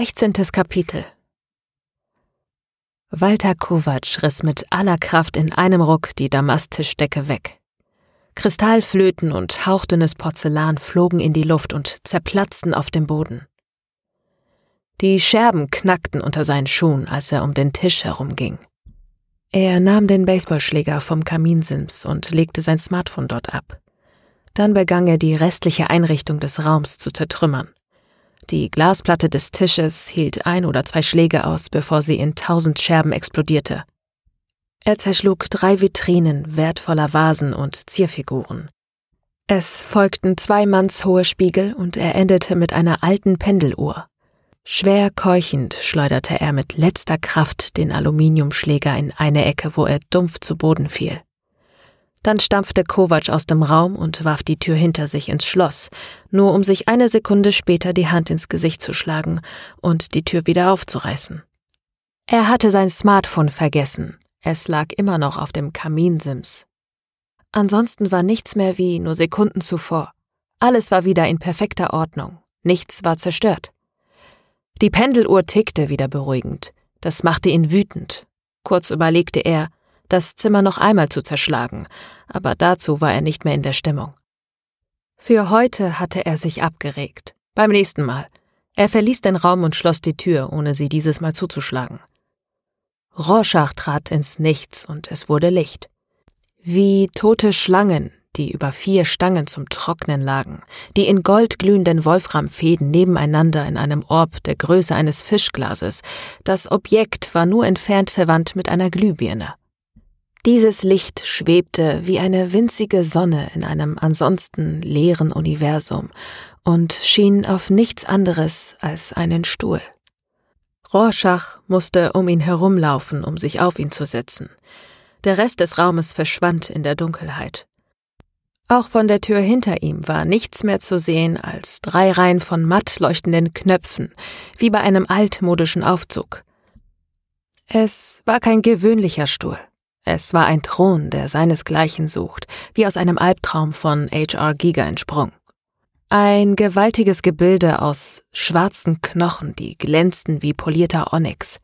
16. Kapitel Walter Kovac riss mit aller Kraft in einem Ruck die Damasttischdecke weg. Kristallflöten und hauchdünnes Porzellan flogen in die Luft und zerplatzten auf dem Boden. Die Scherben knackten unter seinen Schuhen, als er um den Tisch herumging. Er nahm den Baseballschläger vom Kaminsims und legte sein Smartphone dort ab. Dann begann er die restliche Einrichtung des Raums zu zertrümmern. Die Glasplatte des Tisches hielt ein oder zwei Schläge aus, bevor sie in tausend Scherben explodierte. Er zerschlug drei Vitrinen wertvoller Vasen und Zierfiguren. Es folgten zwei mannshohe Spiegel und er endete mit einer alten Pendeluhr. Schwer keuchend schleuderte er mit letzter Kraft den Aluminiumschläger in eine Ecke, wo er dumpf zu Boden fiel. Dann stampfte Kovac aus dem Raum und warf die Tür hinter sich ins Schloss, nur um sich eine Sekunde später die Hand ins Gesicht zu schlagen und die Tür wieder aufzureißen. Er hatte sein Smartphone vergessen. Es lag immer noch auf dem Kaminsims. Ansonsten war nichts mehr wie nur Sekunden zuvor. Alles war wieder in perfekter Ordnung. Nichts war zerstört. Die Pendeluhr tickte wieder beruhigend. Das machte ihn wütend. Kurz überlegte er, das Zimmer noch einmal zu zerschlagen, aber dazu war er nicht mehr in der Stimmung. Für heute hatte er sich abgeregt. Beim nächsten Mal. Er verließ den Raum und schloss die Tür, ohne sie dieses Mal zuzuschlagen. Rorschach trat ins Nichts und es wurde Licht. Wie tote Schlangen, die über vier Stangen zum Trocknen lagen, die in goldglühenden Wolframfäden nebeneinander in einem Orb der Größe eines Fischglases. Das Objekt war nur entfernt verwandt mit einer Glühbirne. Dieses Licht schwebte wie eine winzige Sonne in einem ansonsten leeren Universum und schien auf nichts anderes als einen Stuhl. Rorschach musste um ihn herumlaufen, um sich auf ihn zu setzen. Der Rest des Raumes verschwand in der Dunkelheit. Auch von der Tür hinter ihm war nichts mehr zu sehen als drei Reihen von matt leuchtenden Knöpfen, wie bei einem altmodischen Aufzug. Es war kein gewöhnlicher Stuhl. Es war ein Thron, der seinesgleichen sucht, wie aus einem Albtraum von H.R. Giger entsprungen. Ein gewaltiges Gebilde aus schwarzen Knochen, die glänzten wie polierter Onyx.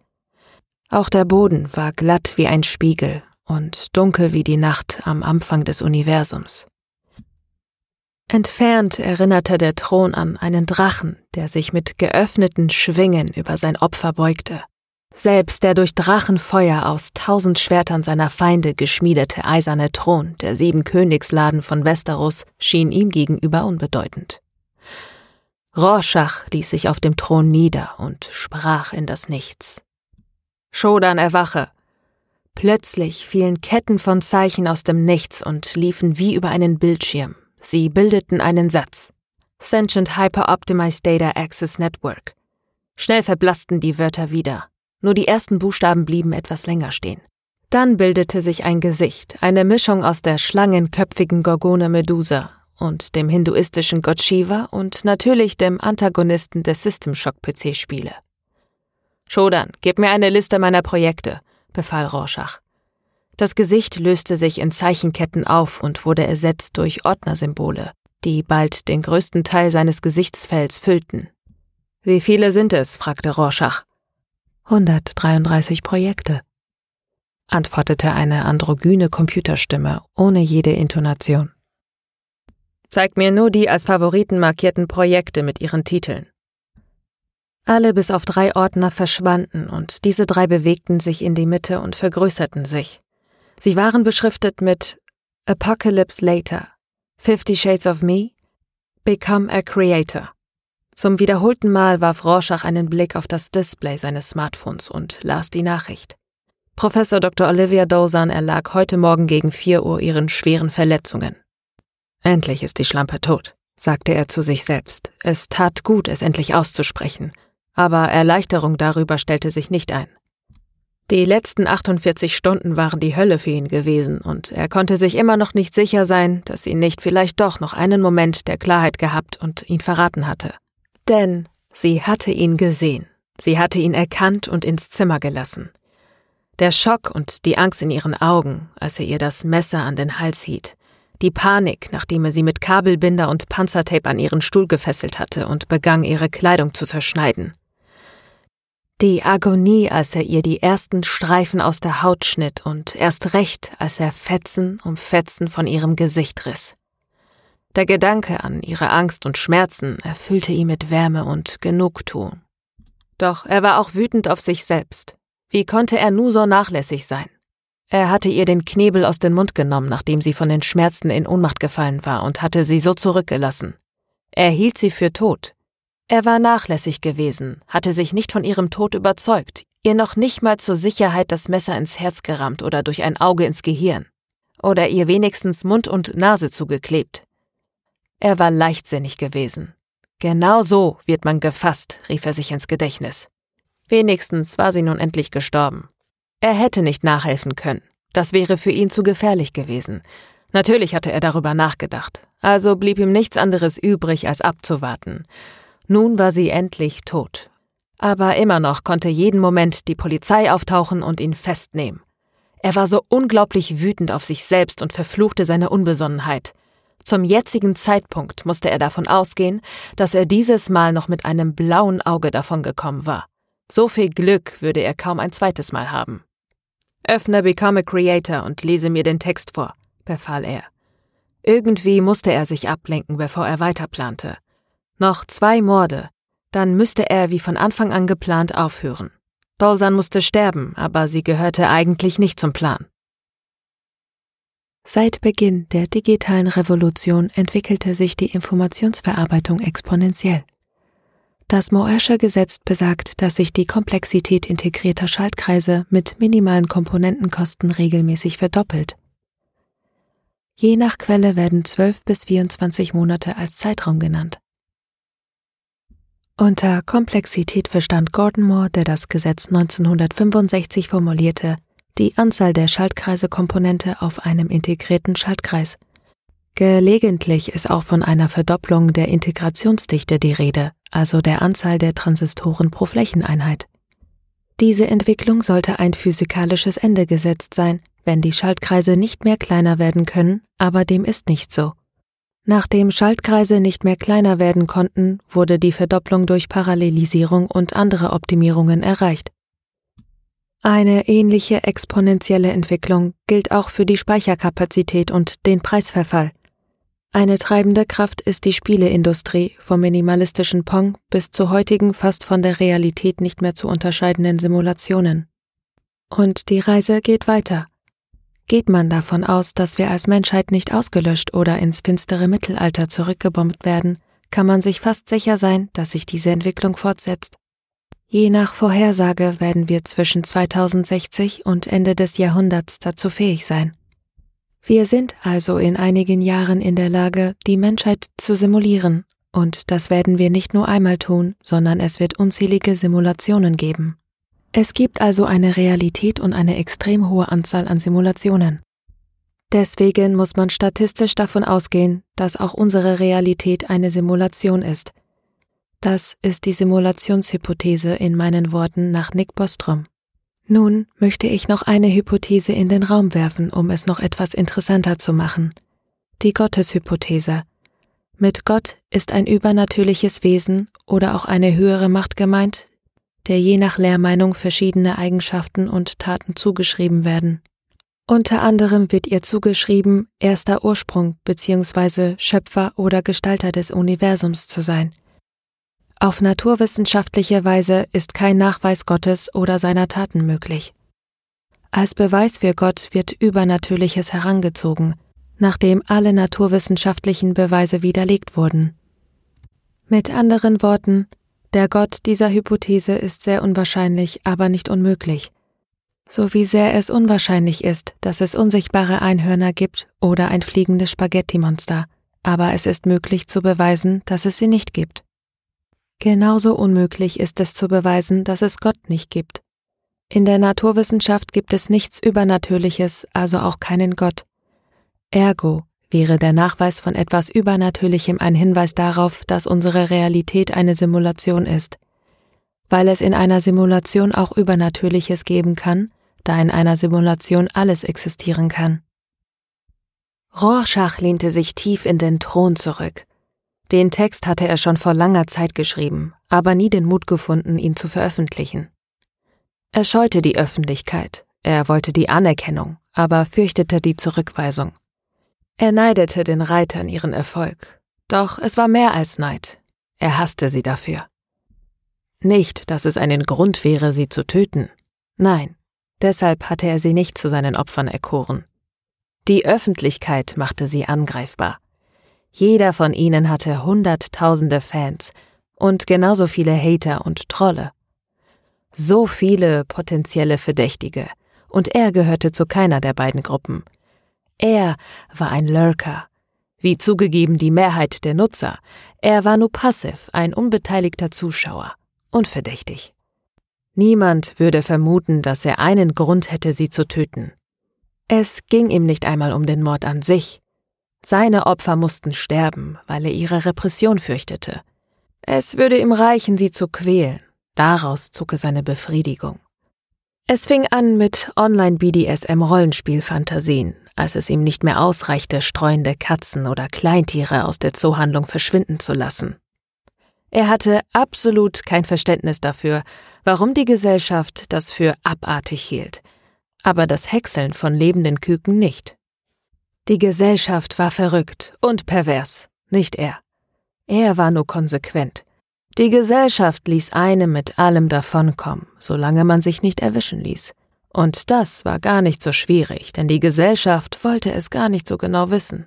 Auch der Boden war glatt wie ein Spiegel und dunkel wie die Nacht am Anfang des Universums. Entfernt erinnerte der Thron an einen Drachen, der sich mit geöffneten Schwingen über sein Opfer beugte. Selbst der durch Drachenfeuer aus tausend Schwertern seiner Feinde geschmiedete eiserne Thron der sieben Königsladen von Westeros schien ihm gegenüber unbedeutend. Rorschach ließ sich auf dem Thron nieder und sprach in das Nichts. Shodan erwache! Plötzlich fielen Ketten von Zeichen aus dem Nichts und liefen wie über einen Bildschirm. Sie bildeten einen Satz. Sentient Hyper Optimized Data Access Network. Schnell verblassten die Wörter wieder. Nur die ersten Buchstaben blieben etwas länger stehen. Dann bildete sich ein Gesicht, eine Mischung aus der schlangenköpfigen Gorgone Medusa und dem hinduistischen Gott Shiva und natürlich dem Antagonisten der System Shock PC-Spiele. Shodan, gib mir eine Liste meiner Projekte, befahl Rorschach. Das Gesicht löste sich in Zeichenketten auf und wurde ersetzt durch Ordnersymbole, die bald den größten Teil seines Gesichtsfelds füllten. Wie viele sind es? fragte Rorschach. 133 Projekte, antwortete eine androgyne Computerstimme ohne jede Intonation. Zeig mir nur die als Favoriten markierten Projekte mit ihren Titeln. Alle bis auf drei Ordner verschwanden und diese drei bewegten sich in die Mitte und vergrößerten sich. Sie waren beschriftet mit Apocalypse Later, Fifty Shades of Me, Become a Creator. Zum wiederholten Mal warf Rorschach einen Blick auf das Display seines Smartphones und las die Nachricht. Professor Dr. Olivia Dozan erlag heute Morgen gegen 4 Uhr ihren schweren Verletzungen. Endlich ist die Schlampe tot, sagte er zu sich selbst. Es tat gut, es endlich auszusprechen, aber Erleichterung darüber stellte sich nicht ein. Die letzten 48 Stunden waren die Hölle für ihn gewesen, und er konnte sich immer noch nicht sicher sein, dass sie nicht vielleicht doch noch einen Moment der Klarheit gehabt und ihn verraten hatte. Denn sie hatte ihn gesehen, sie hatte ihn erkannt und ins Zimmer gelassen. Der Schock und die Angst in ihren Augen, als er ihr das Messer an den Hals hielt, die Panik, nachdem er sie mit Kabelbinder und Panzertape an ihren Stuhl gefesselt hatte und begann, ihre Kleidung zu zerschneiden. Die Agonie, als er ihr die ersten Streifen aus der Haut schnitt und erst recht, als er Fetzen um Fetzen von ihrem Gesicht riss. Der Gedanke an ihre Angst und Schmerzen erfüllte ihn mit Wärme und Genugtuung. Doch er war auch wütend auf sich selbst. Wie konnte er nur so nachlässig sein? Er hatte ihr den Knebel aus dem Mund genommen, nachdem sie von den Schmerzen in Ohnmacht gefallen war, und hatte sie so zurückgelassen. Er hielt sie für tot. Er war nachlässig gewesen, hatte sich nicht von ihrem Tod überzeugt, ihr noch nicht mal zur Sicherheit das Messer ins Herz gerammt oder durch ein Auge ins Gehirn. Oder ihr wenigstens Mund und Nase zugeklebt. Er war leichtsinnig gewesen. Genau so wird man gefasst, rief er sich ins Gedächtnis. Wenigstens war sie nun endlich gestorben. Er hätte nicht nachhelfen können. Das wäre für ihn zu gefährlich gewesen. Natürlich hatte er darüber nachgedacht. Also blieb ihm nichts anderes übrig, als abzuwarten. Nun war sie endlich tot. Aber immer noch konnte jeden Moment die Polizei auftauchen und ihn festnehmen. Er war so unglaublich wütend auf sich selbst und verfluchte seine Unbesonnenheit. Zum jetzigen Zeitpunkt musste er davon ausgehen, dass er dieses Mal noch mit einem blauen Auge davongekommen war. So viel Glück würde er kaum ein zweites Mal haben. Öffne Become a Creator und lese mir den Text vor, befahl er. Irgendwie musste er sich ablenken, bevor er weiterplante. Noch zwei Morde, dann müsste er wie von Anfang an geplant aufhören. Dolsan musste sterben, aber sie gehörte eigentlich nicht zum Plan. Seit Beginn der digitalen Revolution entwickelte sich die Informationsverarbeitung exponentiell. Das Moersche Gesetz besagt, dass sich die Komplexität integrierter Schaltkreise mit minimalen Komponentenkosten regelmäßig verdoppelt. Je nach Quelle werden 12 bis 24 Monate als Zeitraum genannt. Unter Komplexität verstand Gordon Moore, der das Gesetz 1965 formulierte, die Anzahl der Schaltkreisekomponente auf einem integrierten Schaltkreis. Gelegentlich ist auch von einer Verdopplung der Integrationsdichte die Rede, also der Anzahl der Transistoren pro Flächeneinheit. Diese Entwicklung sollte ein physikalisches Ende gesetzt sein, wenn die Schaltkreise nicht mehr kleiner werden können, aber dem ist nicht so. Nachdem Schaltkreise nicht mehr kleiner werden konnten, wurde die Verdopplung durch Parallelisierung und andere Optimierungen erreicht. Eine ähnliche exponentielle Entwicklung gilt auch für die Speicherkapazität und den Preisverfall. Eine treibende Kraft ist die Spieleindustrie, vom minimalistischen Pong bis zu heutigen fast von der Realität nicht mehr zu unterscheidenden Simulationen. Und die Reise geht weiter. Geht man davon aus, dass wir als Menschheit nicht ausgelöscht oder ins finstere Mittelalter zurückgebombt werden, kann man sich fast sicher sein, dass sich diese Entwicklung fortsetzt. Je nach Vorhersage werden wir zwischen 2060 und Ende des Jahrhunderts dazu fähig sein. Wir sind also in einigen Jahren in der Lage, die Menschheit zu simulieren, und das werden wir nicht nur einmal tun, sondern es wird unzählige Simulationen geben. Es gibt also eine Realität und eine extrem hohe Anzahl an Simulationen. Deswegen muss man statistisch davon ausgehen, dass auch unsere Realität eine Simulation ist, das ist die Simulationshypothese in meinen Worten nach Nick Bostrom. Nun möchte ich noch eine Hypothese in den Raum werfen, um es noch etwas interessanter zu machen. Die Gotteshypothese. Mit Gott ist ein übernatürliches Wesen oder auch eine höhere Macht gemeint, der je nach Lehrmeinung verschiedene Eigenschaften und Taten zugeschrieben werden. Unter anderem wird ihr zugeschrieben, erster Ursprung bzw. Schöpfer oder Gestalter des Universums zu sein – auf naturwissenschaftliche Weise ist kein Nachweis Gottes oder seiner Taten möglich. Als Beweis für Gott wird Übernatürliches herangezogen, nachdem alle naturwissenschaftlichen Beweise widerlegt wurden. Mit anderen Worten, der Gott dieser Hypothese ist sehr unwahrscheinlich, aber nicht unmöglich. So wie sehr es unwahrscheinlich ist, dass es unsichtbare Einhörner gibt oder ein fliegendes Spaghetti-Monster, aber es ist möglich zu beweisen, dass es sie nicht gibt. Genauso unmöglich ist es zu beweisen, dass es Gott nicht gibt. In der Naturwissenschaft gibt es nichts Übernatürliches, also auch keinen Gott. Ergo wäre der Nachweis von etwas Übernatürlichem ein Hinweis darauf, dass unsere Realität eine Simulation ist. Weil es in einer Simulation auch Übernatürliches geben kann, da in einer Simulation alles existieren kann. Rorschach lehnte sich tief in den Thron zurück den Text hatte er schon vor langer Zeit geschrieben, aber nie den Mut gefunden, ihn zu veröffentlichen. Er scheute die Öffentlichkeit, er wollte die Anerkennung, aber fürchtete die Zurückweisung. Er neidete den Reitern ihren Erfolg, doch es war mehr als Neid. Er hasste sie dafür. Nicht, dass es einen Grund wäre, sie zu töten. Nein, deshalb hatte er sie nicht zu seinen Opfern erkoren. Die Öffentlichkeit machte sie angreifbar. Jeder von ihnen hatte hunderttausende Fans und genauso viele Hater und Trolle. So viele potenzielle Verdächtige, und er gehörte zu keiner der beiden Gruppen. Er war ein Lurker, wie zugegeben die Mehrheit der Nutzer. Er war nur passiv, ein unbeteiligter Zuschauer, unverdächtig. Niemand würde vermuten, dass er einen Grund hätte, sie zu töten. Es ging ihm nicht einmal um den Mord an sich. Seine Opfer mussten sterben, weil er ihre Repression fürchtete. Es würde ihm reichen, sie zu quälen. Daraus zog er seine Befriedigung. Es fing an mit Online-BDSM-Rollenspielfantasien, als es ihm nicht mehr ausreichte, streuende Katzen oder Kleintiere aus der Zoohandlung verschwinden zu lassen. Er hatte absolut kein Verständnis dafür, warum die Gesellschaft das für abartig hielt, aber das Häckseln von lebenden Küken nicht. Die Gesellschaft war verrückt und pervers, nicht er. Er war nur konsequent. Die Gesellschaft ließ einem mit allem davonkommen, solange man sich nicht erwischen ließ. Und das war gar nicht so schwierig, denn die Gesellschaft wollte es gar nicht so genau wissen.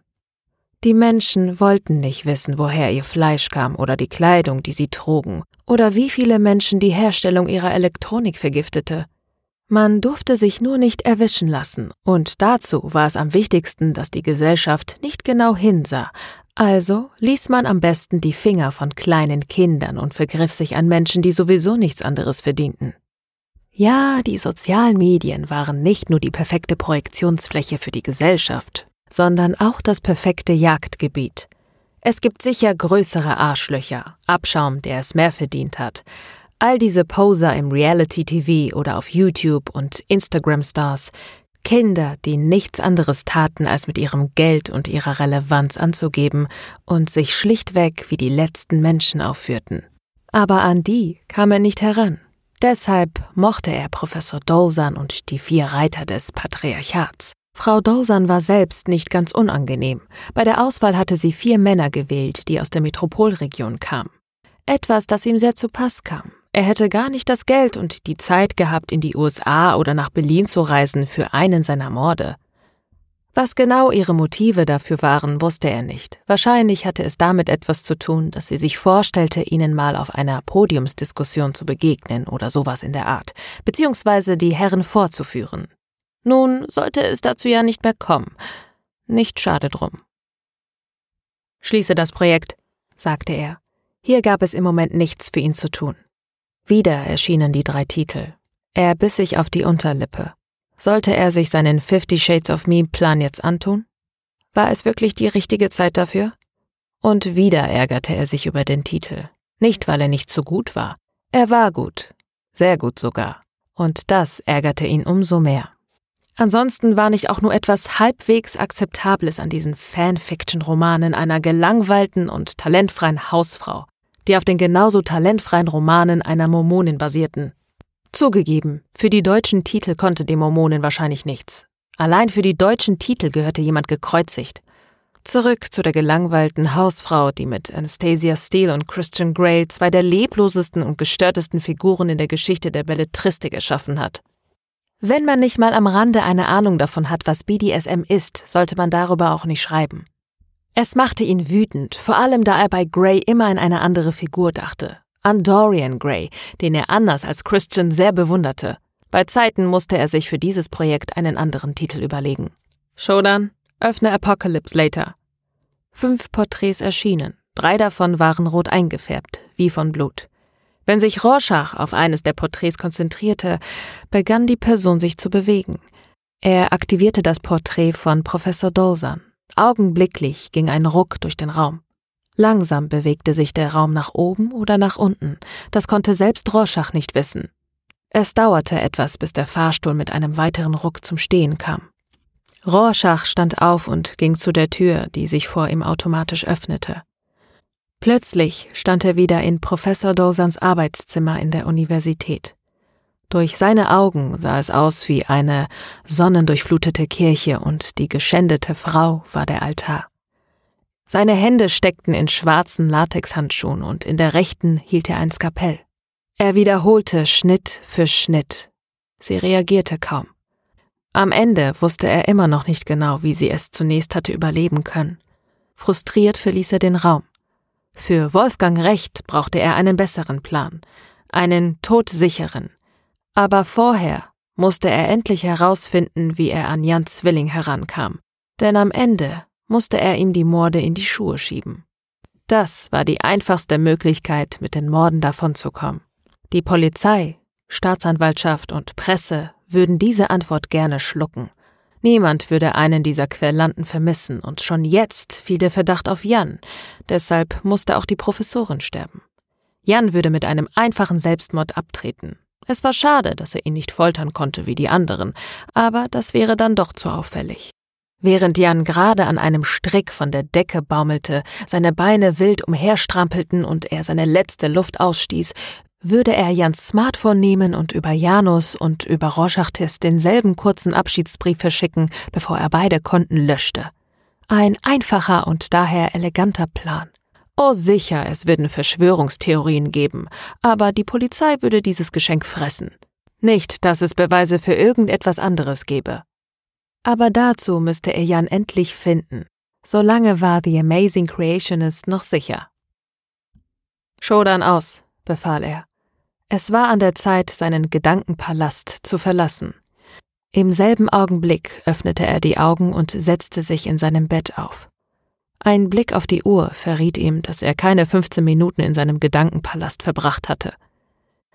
Die Menschen wollten nicht wissen, woher ihr Fleisch kam oder die Kleidung, die sie trugen, oder wie viele Menschen die Herstellung ihrer Elektronik vergiftete. Man durfte sich nur nicht erwischen lassen, und dazu war es am wichtigsten, dass die Gesellschaft nicht genau hinsah, also ließ man am besten die Finger von kleinen Kindern und vergriff sich an Menschen, die sowieso nichts anderes verdienten. Ja, die sozialen Medien waren nicht nur die perfekte Projektionsfläche für die Gesellschaft, sondern auch das perfekte Jagdgebiet. Es gibt sicher größere Arschlöcher, Abschaum, der es mehr verdient hat. All diese Poser im Reality-TV oder auf YouTube und Instagram-Stars, Kinder, die nichts anderes taten, als mit ihrem Geld und ihrer Relevanz anzugeben und sich schlichtweg wie die letzten Menschen aufführten. Aber an die kam er nicht heran. Deshalb mochte er Professor Dolsan und die vier Reiter des Patriarchats. Frau Dolsan war selbst nicht ganz unangenehm. Bei der Auswahl hatte sie vier Männer gewählt, die aus der Metropolregion kamen. Etwas, das ihm sehr zu Pass kam. Er hätte gar nicht das Geld und die Zeit gehabt, in die USA oder nach Berlin zu reisen für einen seiner Morde. Was genau ihre Motive dafür waren, wusste er nicht. Wahrscheinlich hatte es damit etwas zu tun, dass sie sich vorstellte, ihnen mal auf einer Podiumsdiskussion zu begegnen oder sowas in der Art, beziehungsweise die Herren vorzuführen. Nun sollte es dazu ja nicht mehr kommen. Nicht schade drum. Schließe das Projekt, sagte er. Hier gab es im Moment nichts für ihn zu tun. Wieder erschienen die drei Titel. Er biss sich auf die Unterlippe. Sollte er sich seinen Fifty Shades of Me Plan jetzt antun? War es wirklich die richtige Zeit dafür? Und wieder ärgerte er sich über den Titel. Nicht, weil er nicht so gut war. Er war gut. Sehr gut sogar. Und das ärgerte ihn umso mehr. Ansonsten war nicht auch nur etwas halbwegs Akzeptables an diesen Fanfiction-Romanen einer gelangweilten und talentfreien Hausfrau, die auf den genauso talentfreien Romanen einer Mormonin basierten. Zugegeben, für die deutschen Titel konnte die Mormonin wahrscheinlich nichts. Allein für die deutschen Titel gehörte jemand gekreuzigt. Zurück zu der gelangweilten Hausfrau, die mit Anastasia Steele und Christian Grey zwei der leblosesten und gestörtesten Figuren in der Geschichte der Belletristik erschaffen hat. Wenn man nicht mal am Rande eine Ahnung davon hat, was BDSM ist, sollte man darüber auch nicht schreiben. Es machte ihn wütend, vor allem da er bei Gray immer an eine andere Figur dachte. An Dorian Gray, den er anders als Christian sehr bewunderte. Bei Zeiten musste er sich für dieses Projekt einen anderen Titel überlegen. Shodan, öffne Apocalypse Later. Fünf Porträts erschienen, drei davon waren rot eingefärbt, wie von Blut. Wenn sich Rorschach auf eines der Porträts konzentrierte, begann die Person sich zu bewegen. Er aktivierte das Porträt von Professor Dolsan. Augenblicklich ging ein Ruck durch den Raum. Langsam bewegte sich der Raum nach oben oder nach unten. Das konnte selbst Rorschach nicht wissen. Es dauerte etwas, bis der Fahrstuhl mit einem weiteren Ruck zum Stehen kam. Rorschach stand auf und ging zu der Tür, die sich vor ihm automatisch öffnete. Plötzlich stand er wieder in Professor Dosans Arbeitszimmer in der Universität. Durch seine Augen sah es aus wie eine sonnendurchflutete Kirche und die geschändete Frau war der Altar. Seine Hände steckten in schwarzen Latexhandschuhen und in der rechten hielt er ein Skapell. Er wiederholte Schnitt für Schnitt. Sie reagierte kaum. Am Ende wusste er immer noch nicht genau, wie sie es zunächst hatte überleben können. Frustriert verließ er den Raum. Für Wolfgang Recht brauchte er einen besseren Plan, einen todsicheren, aber vorher musste er endlich herausfinden, wie er an Jan Zwilling herankam, denn am Ende musste er ihm die Morde in die Schuhe schieben. Das war die einfachste Möglichkeit, mit den Morden davonzukommen. Die Polizei, Staatsanwaltschaft und Presse würden diese Antwort gerne schlucken. Niemand würde einen dieser Querlanten vermissen, und schon jetzt fiel der Verdacht auf Jan, deshalb musste auch die Professorin sterben. Jan würde mit einem einfachen Selbstmord abtreten, es war schade, dass er ihn nicht foltern konnte wie die anderen, aber das wäre dann doch zu auffällig. Während Jan gerade an einem Strick von der Decke baumelte, seine Beine wild umherstrampelten und er seine letzte Luft ausstieß, würde er Jans Smartphone nehmen und über Janus und über Roschachtis denselben kurzen Abschiedsbrief verschicken, bevor er beide Konten löschte. Ein einfacher und daher eleganter Plan. Oh sicher, es würden Verschwörungstheorien geben, aber die Polizei würde dieses Geschenk fressen. Nicht, dass es Beweise für irgendetwas anderes gäbe. Aber dazu müsste er Jan endlich finden. Solange war The Amazing Creationist noch sicher. Show dann aus, befahl er. Es war an der Zeit, seinen Gedankenpalast zu verlassen. Im selben Augenblick öffnete er die Augen und setzte sich in seinem Bett auf. Ein Blick auf die Uhr verriet ihm, dass er keine 15 Minuten in seinem Gedankenpalast verbracht hatte.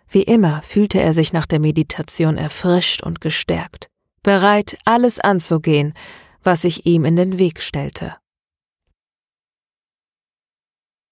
Wie immer fühlte er sich nach der Meditation erfrischt und gestärkt, bereit, alles anzugehen, was sich ihm in den Weg stellte.